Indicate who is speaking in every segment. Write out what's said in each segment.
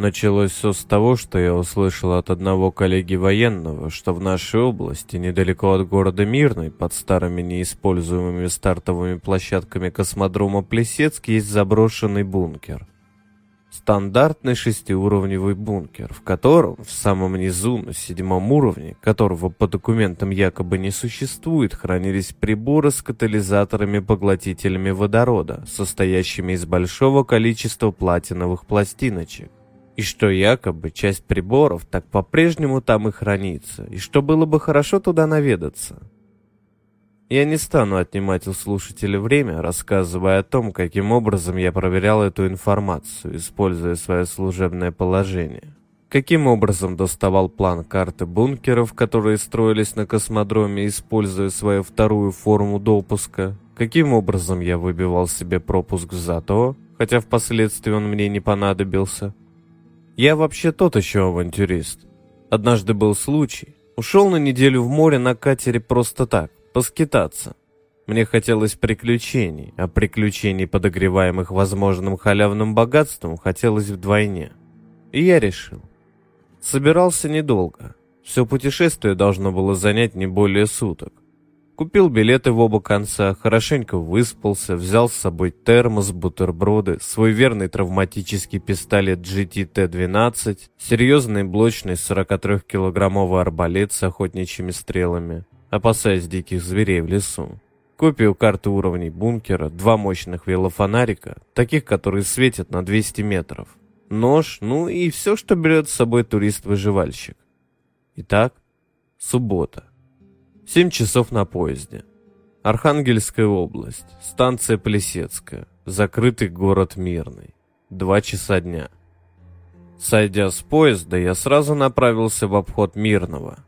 Speaker 1: Началось все с того, что я услышал от одного коллеги военного, что в нашей области, недалеко от города Мирный, под старыми неиспользуемыми стартовыми площадками космодрома Плесецк, есть заброшенный бункер. Стандартный шестиуровневый бункер, в котором в самом низу, на седьмом уровне, которого по документам якобы не существует, хранились приборы с катализаторами-поглотителями водорода, состоящими из большого количества платиновых пластиночек и что якобы часть приборов так по-прежнему там и хранится, и что было бы хорошо туда наведаться. Я не стану отнимать у слушателя время, рассказывая о том, каким образом я проверял эту информацию, используя свое служебное положение. Каким образом доставал план карты бункеров, которые строились на космодроме, используя свою вторую форму допуска? Каким образом я выбивал себе пропуск в ЗАТО, хотя впоследствии он мне не понадобился? Я вообще тот еще авантюрист. Однажды был случай. Ушел на неделю в море на катере просто так, поскитаться. Мне хотелось приключений, а приключений, подогреваемых возможным халявным богатством, хотелось вдвойне. И я решил. Собирался недолго. Все путешествие должно было занять не более суток. Купил билеты в оба конца, хорошенько выспался, взял с собой термос, бутерброды, свой верный травматический пистолет GT-T-12, серьезный блочный 43-килограммовый арбалет с охотничьими стрелами, опасаясь диких зверей в лесу. Копию карты уровней бункера, два мощных велофонарика, таких, которые светят на 200 метров. Нож, ну и все, что берет с собой турист-выживальщик. Итак, суббота. Семь часов на поезде. Архангельская область. Станция Плесецкая. Закрытый город Мирный. Два часа дня. Сойдя с поезда, я сразу направился в обход Мирного.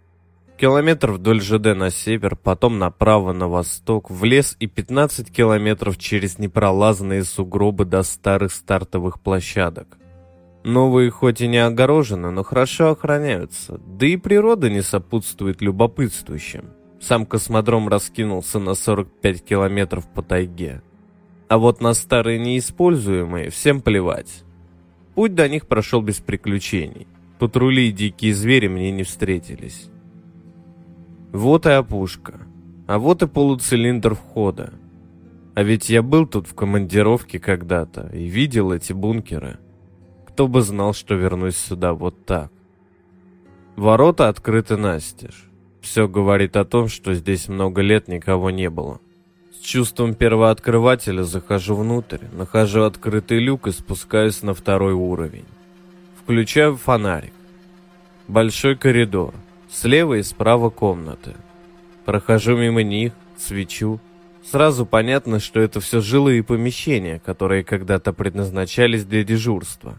Speaker 1: Километр вдоль ЖД на север, потом направо на восток, в лес и 15 километров через непролазные сугробы до старых стартовых площадок. Новые хоть и не огорожены, но хорошо охраняются, да и природа не сопутствует любопытствующим. Сам космодром раскинулся на 45 километров по тайге. А вот на старые неиспользуемые всем плевать. Путь до них прошел без приключений. Патрули и дикие звери мне не встретились. Вот и опушка. А вот и полуцилиндр входа. А ведь я был тут в командировке когда-то и видел эти бункеры. Кто бы знал, что вернусь сюда вот так. Ворота открыты настежь. Все говорит о том, что здесь много лет никого не было. С чувством первооткрывателя захожу внутрь, нахожу открытый люк и спускаюсь на второй уровень. Включаю фонарик. Большой коридор. Слева и справа комнаты. Прохожу мимо них, свечу. Сразу понятно, что это все жилые помещения, которые когда-то предназначались для дежурства.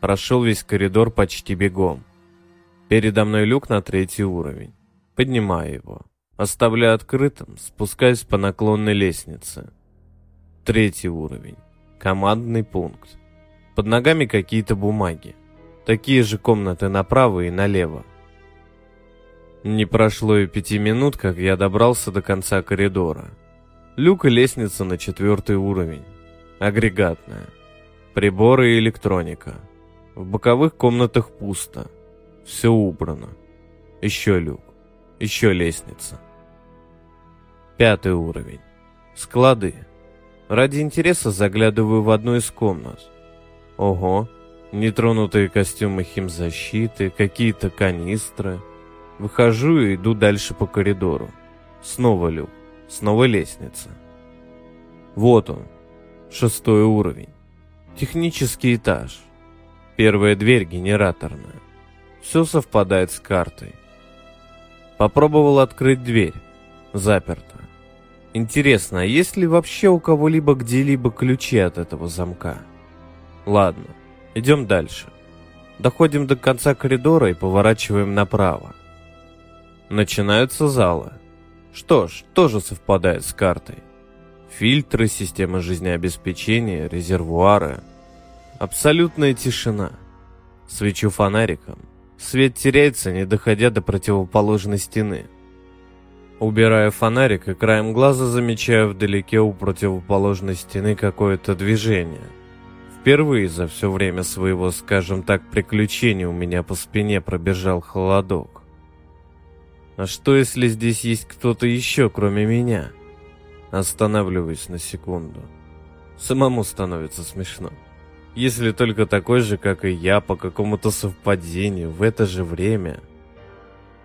Speaker 1: Прошел весь коридор почти бегом. Передо мной люк на третий уровень. Поднимаю его. Оставляю открытым, спускаюсь по наклонной лестнице. Третий уровень. Командный пункт. Под ногами какие-то бумаги. Такие же комнаты направо и налево. Не прошло и пяти минут, как я добрался до конца коридора. Люк и лестница на четвертый уровень. Агрегатная. Приборы и электроника. В боковых комнатах пусто. Все убрано. Еще люк. Еще лестница. Пятый уровень. Склады. Ради интереса заглядываю в одну из комнат. Ого, нетронутые костюмы химзащиты, какие-то канистры. Выхожу и иду дальше по коридору. Снова люк, снова лестница. Вот он, шестой уровень. Технический этаж. Первая дверь генераторная. Все совпадает с картой. Попробовал открыть дверь. Заперто. Интересно, а есть ли вообще у кого-либо где-либо ключи от этого замка? Ладно, идем дальше. Доходим до конца коридора и поворачиваем направо. Начинаются залы. Что ж, тоже совпадает с картой. Фильтры, система жизнеобеспечения, резервуары. Абсолютная тишина. Свечу фонариком. Свет теряется, не доходя до противоположной стены. Убирая фонарик и краем глаза замечаю вдалеке у противоположной стены какое-то движение. Впервые за все время своего, скажем так, приключения у меня по спине пробежал холодок. А что, если здесь есть кто-то еще, кроме меня? Останавливаюсь на секунду. Самому становится смешно. Если только такой же, как и я, по какому-то совпадению, в это же время –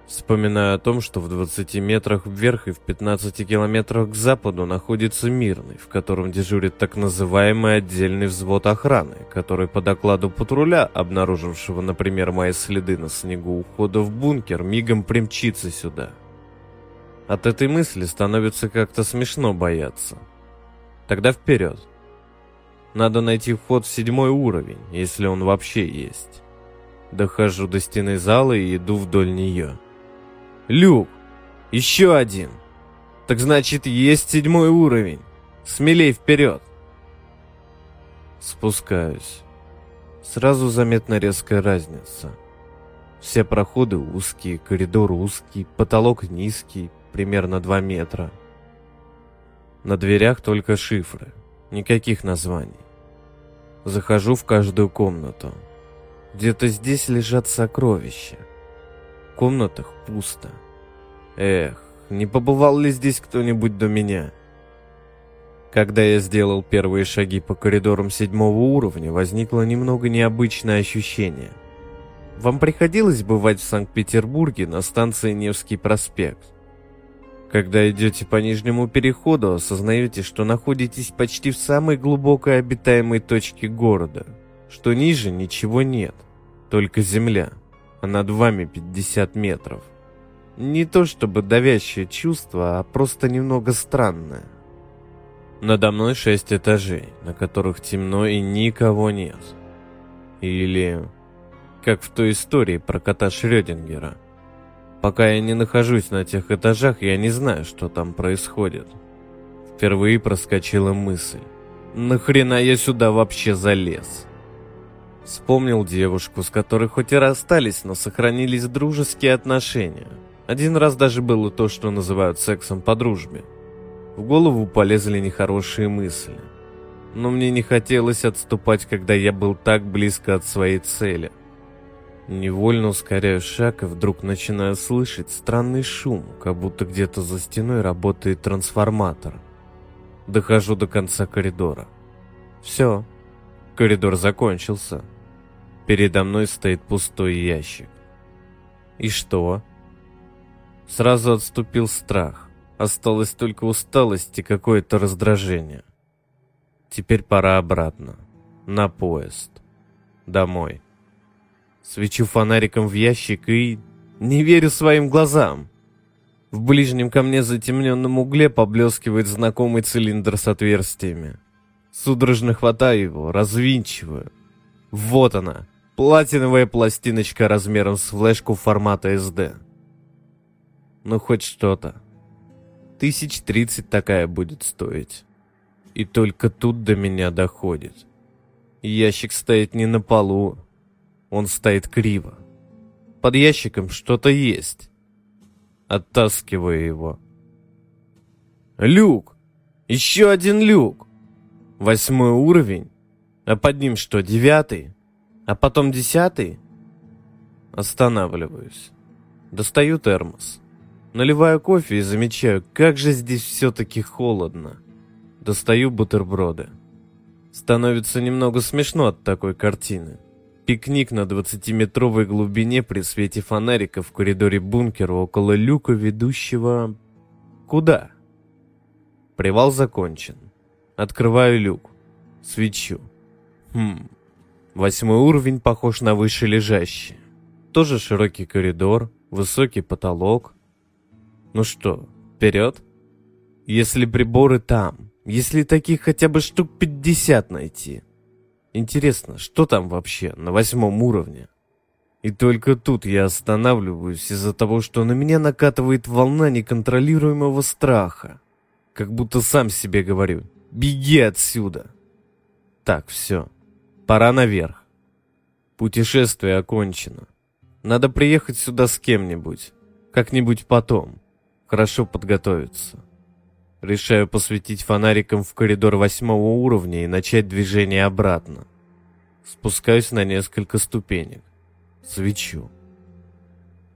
Speaker 1: Вспоминаю о том, что в 20 метрах вверх и в 15 километрах к западу находится Мирный, в котором дежурит так называемый отдельный взвод охраны, который по докладу патруля, обнаружившего, например, мои следы на снегу ухода в бункер, мигом примчится сюда. От этой мысли становится как-то смешно бояться. Тогда вперед. Надо найти вход в седьмой уровень, если он вообще есть. Дохожу до стены зала и иду вдоль нее. Люк. Еще один. Так значит, есть седьмой уровень. Смелей вперед. Спускаюсь. Сразу заметна резкая разница. Все проходы узкие, коридор узкий, потолок низкий, примерно 2 метра. На дверях только шифры, никаких названий. Захожу в каждую комнату. Где-то здесь лежат сокровища комнатах пусто. Эх, не побывал ли здесь кто-нибудь до меня? Когда я сделал первые шаги по коридорам седьмого уровня, возникло немного необычное ощущение. Вам приходилось бывать в Санкт-Петербурге на станции Невский проспект? Когда идете по нижнему переходу, осознаете, что находитесь почти в самой глубокой обитаемой точке города, что ниже ничего нет, только земля а над вами 50 метров. Не то чтобы давящее чувство, а просто немного странное. Надо мной шесть этажей, на которых темно и никого нет. Или, как в той истории про кота Шрёдингера. Пока я не нахожусь на тех этажах, я не знаю, что там происходит. Впервые проскочила мысль. Нахрена я сюда вообще залез? Вспомнил девушку, с которой хоть и расстались, но сохранились дружеские отношения. Один раз даже было то, что называют сексом по дружбе. В голову полезли нехорошие мысли. Но мне не хотелось отступать, когда я был так близко от своей цели. Невольно ускоряю шаг и вдруг начинаю слышать странный шум, как будто где-то за стеной работает трансформатор. Дохожу до конца коридора. Все, коридор закончился. Передо мной стоит пустой ящик. И что? Сразу отступил страх. Осталось только усталость и какое-то раздражение. Теперь пора обратно. На поезд. Домой. Свечу фонариком в ящик и... Не верю своим глазам. В ближнем ко мне затемненном угле поблескивает знакомый цилиндр с отверстиями. Судорожно хватаю его, развинчиваю. Вот она, Платиновая пластиночка размером с флешку формата SD. Ну, хоть что-то. Тысяч тридцать такая будет стоить. И только тут до меня доходит. Ящик стоит не на полу, он стоит криво. Под ящиком что-то есть. Оттаскиваю его. Люк! Еще один люк! Восьмой уровень? А под ним что, девятый? А потом десятый. Останавливаюсь. Достаю термос. Наливаю кофе и замечаю, как же здесь все-таки холодно. Достаю бутерброды. Становится немного смешно от такой картины. Пикник на 20-метровой глубине при свете фонарика в коридоре бункера около люка, ведущего... Куда? Привал закончен. Открываю люк. Свечу. Хм, Восьмой уровень похож на выше лежащий. Тоже широкий коридор, высокий потолок. Ну что, вперед? Если приборы там, если таких хотя бы штук 50 найти. Интересно, что там вообще на восьмом уровне? И только тут я останавливаюсь из-за того, что на меня накатывает волна неконтролируемого страха. Как будто сам себе говорю «Беги отсюда!» Так, все. Пора наверх. Путешествие окончено. Надо приехать сюда с кем-нибудь. Как-нибудь потом. Хорошо подготовиться. Решаю посветить фонариком в коридор восьмого уровня и начать движение обратно. Спускаюсь на несколько ступенек. Свечу.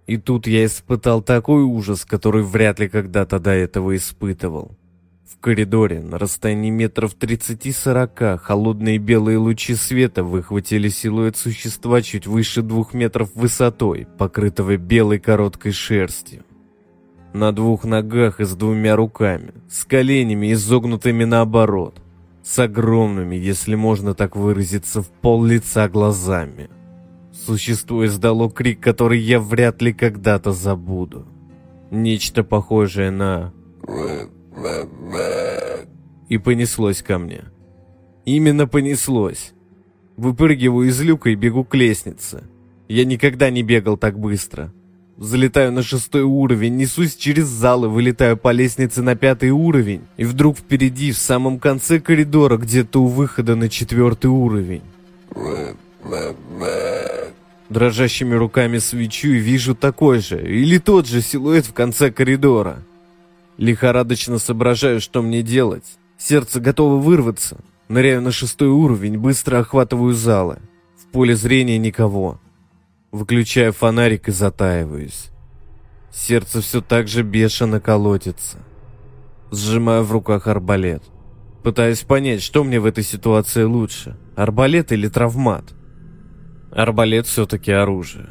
Speaker 1: И тут я испытал такой ужас, который вряд ли когда-то до этого испытывал. В коридоре на расстоянии метров 30-40 холодные белые лучи света выхватили силуэт существа чуть выше двух метров высотой, покрытого белой короткой шерстью. На двух ногах и с двумя руками, с коленями изогнутыми наоборот, с огромными, если можно так выразиться, в пол лица глазами. Существо издало крик, который я вряд ли когда-то забуду. Нечто похожее на и понеслось ко мне. Именно понеслось. Выпрыгиваю из люка и бегу к лестнице. Я никогда не бегал так быстро. Залетаю на шестой уровень, несусь через залы, вылетаю по лестнице на пятый уровень, и вдруг впереди, в самом конце коридора, где-то у выхода на четвертый уровень. Дрожащими руками свечу и вижу такой же, или тот же силуэт в конце коридора. Лихорадочно соображаю, что мне делать. Сердце готово вырваться. Ныряю на шестой уровень, быстро охватываю залы. В поле зрения никого. Выключаю фонарик и затаиваюсь. Сердце все так же бешено колотится. Сжимаю в руках арбалет. Пытаюсь понять, что мне в этой ситуации лучше. Арбалет или травмат? Арбалет все-таки оружие.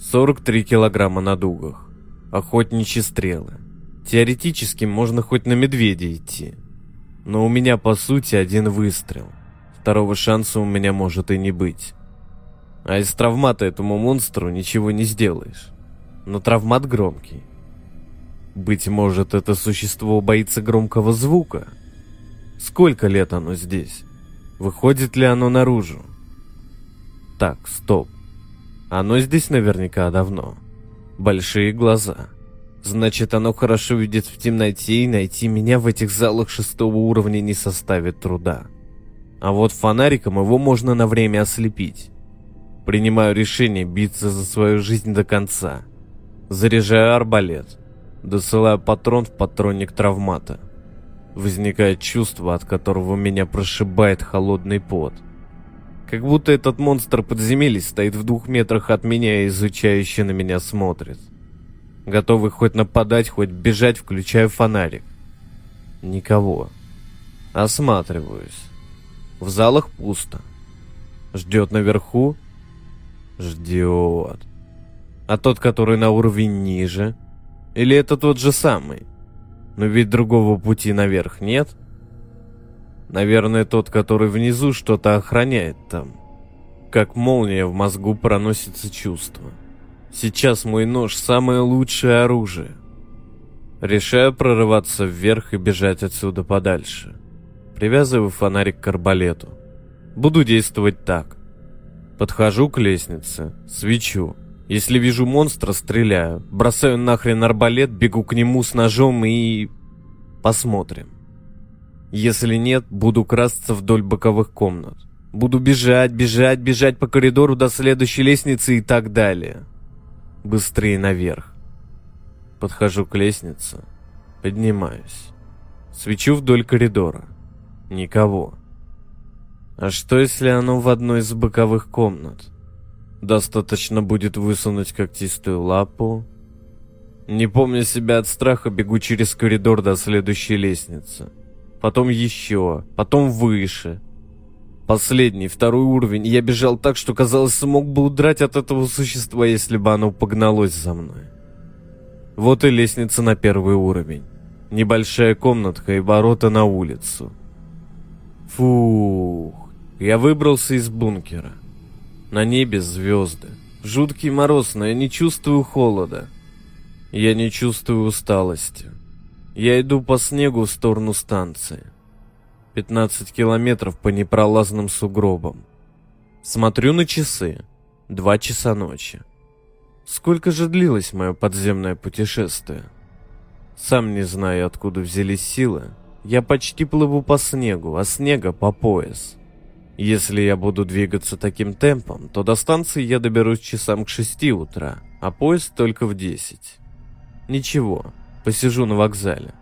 Speaker 1: 43 килограмма на дугах. Охотничьи стрелы. Теоретически можно хоть на медведя идти. Но у меня по сути один выстрел. Второго шанса у меня может и не быть. А из травмата этому монстру ничего не сделаешь. Но травмат громкий. Быть может, это существо боится громкого звука? Сколько лет оно здесь? Выходит ли оно наружу? Так, стоп. Оно здесь наверняка давно. Большие глаза. Значит, оно хорошо видит в темноте, и найти меня в этих залах шестого уровня не составит труда. А вот фонариком его можно на время ослепить. Принимаю решение биться за свою жизнь до конца. Заряжаю арбалет. Досылаю патрон в патронник травмата. Возникает чувство, от которого меня прошибает холодный пот. Как будто этот монстр подземелья стоит в двух метрах от меня и изучающе на меня смотрит готовый хоть нападать, хоть бежать, включаю фонарик. Никого. Осматриваюсь. В залах пусто. Ждет наверху? Ждет. А тот, который на уровень ниже? Или это тот же самый? Но ведь другого пути наверх нет. Наверное, тот, который внизу, что-то охраняет там. Как молния в мозгу проносится чувство. Сейчас мой нож самое лучшее оружие. Решаю прорываться вверх и бежать отсюда подальше. Привязываю фонарик к арбалету. Буду действовать так. Подхожу к лестнице, свечу. Если вижу монстра, стреляю. Бросаю нахрен арбалет, бегу к нему с ножом и... Посмотрим. Если нет, буду красться вдоль боковых комнат. Буду бежать, бежать, бежать по коридору до следующей лестницы и так далее быстрее наверх. Подхожу к лестнице, поднимаюсь. Свечу вдоль коридора. Никого. А что, если оно в одной из боковых комнат? Достаточно будет высунуть когтистую лапу. Не помня себя от страха, бегу через коридор до следующей лестницы. Потом еще, потом выше, Последний, второй уровень, я бежал так, что казалось, смог бы удрать от этого существа, если бы оно погналось за мной. Вот и лестница на первый уровень. Небольшая комнатка и ворота на улицу. Фух, я выбрался из бункера. На небе звезды. Жуткий мороз, но я не чувствую холода. Я не чувствую усталости. Я иду по снегу в сторону станции. 15 километров по непролазным сугробам. Смотрю на часы. Два часа ночи. Сколько же длилось мое подземное путешествие? Сам не знаю, откуда взялись силы. Я почти плыву по снегу, а снега по пояс. Если я буду двигаться таким темпом, то до станции я доберусь часам к 6 утра, а поезд только в 10. Ничего, посижу на вокзале.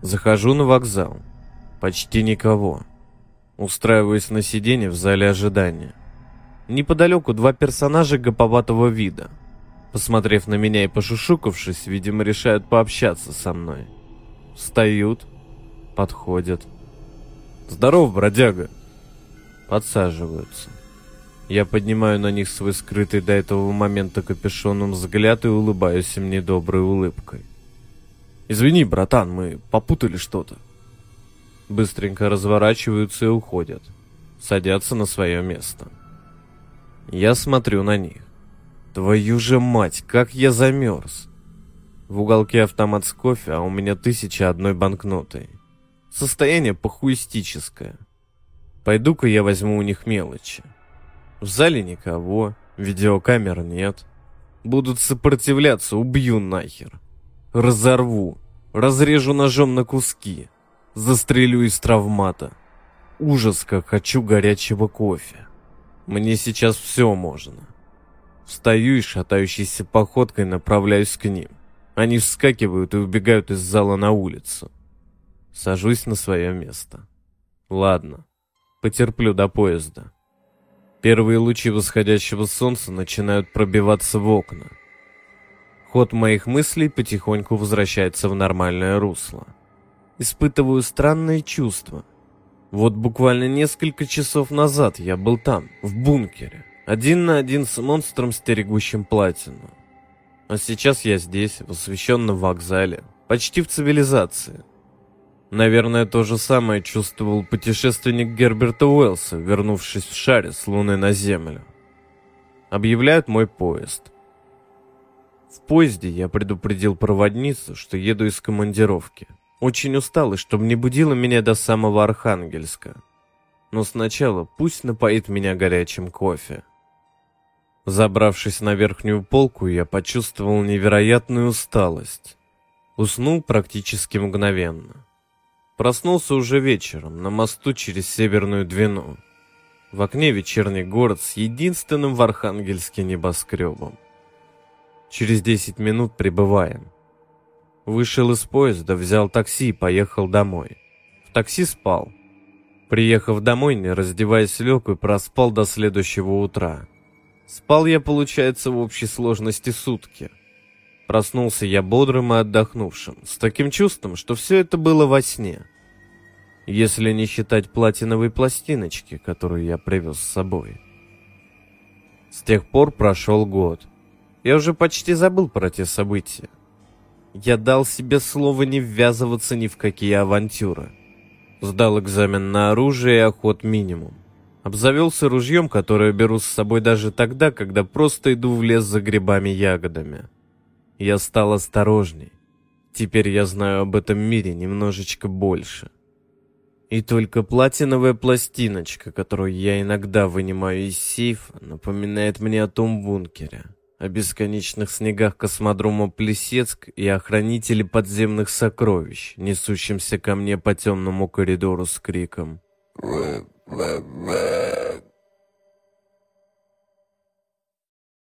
Speaker 1: Захожу на вокзал. Почти никого. Устраиваюсь на сиденье в зале ожидания. Неподалеку два персонажа гоповатого вида. Посмотрев на меня и пошушукавшись, видимо, решают пообщаться со мной. Встают, подходят. «Здоров, бродяга!» Подсаживаются. Я поднимаю на них свой скрытый до этого момента капюшоном взгляд и улыбаюсь им недоброй улыбкой. «Извини, братан, мы попутали что-то». Быстренько разворачиваются и уходят. Садятся на свое место. Я смотрю на них. Твою же мать, как я замерз. В уголке автомат с кофе, а у меня тысяча одной банкнотой. Состояние похуистическое. Пойду-ка я возьму у них мелочи. В зале никого, видеокамер нет. Будут сопротивляться, убью нахер. Разорву, разрежу ножом на куски. Застрелю из травмата. Ужас, как хочу горячего кофе. Мне сейчас все можно. Встаю и шатающейся походкой направляюсь к ним. Они вскакивают и убегают из зала на улицу. Сажусь на свое место. Ладно, потерплю до поезда. Первые лучи восходящего солнца начинают пробиваться в окна. Ход моих мыслей потихоньку возвращается в нормальное русло. Испытываю странные чувства. Вот буквально несколько часов назад я был там, в бункере, один на один с монстром, стерегущим платину. А сейчас я здесь, в освещенном вокзале, почти в цивилизации. Наверное, то же самое чувствовал путешественник Герберта Уэллса, вернувшись в шаре с Луны на Землю. Объявляют мой поезд. В поезде я предупредил проводницу, что еду из командировки. Очень устал и чтобы не будило меня до самого Архангельска. Но сначала пусть напоит меня горячим кофе. Забравшись на верхнюю полку, я почувствовал невероятную усталость. Уснул практически мгновенно. Проснулся уже вечером, на мосту через Северную Двину. В окне вечерний город с единственным в Архангельске небоскребом. Через 10 минут прибываем. Вышел из поезда, взял такси и поехал домой. В такси спал. Приехав домой, не раздеваясь, лег и проспал до следующего утра. Спал я, получается, в общей сложности сутки. Проснулся я бодрым и отдохнувшим, с таким чувством, что все это было во сне если не считать платиновой пластиночки, которую я привез с собой. С тех пор прошел год. Я уже почти забыл про те события. Я дал себе слово не ввязываться ни в какие авантюры. Сдал экзамен на оружие и охот минимум. Обзавелся ружьем, которое беру с собой даже тогда, когда просто иду в лес за грибами-ягодами. Я стал осторожней. Теперь я знаю об этом мире немножечко больше. И только платиновая пластиночка, которую я иногда вынимаю из сейфа, напоминает мне о том бункере, о бесконечных снегах космодрома Плесецк и о хранителе подземных сокровищ, несущемся ко мне по темному коридору с криком.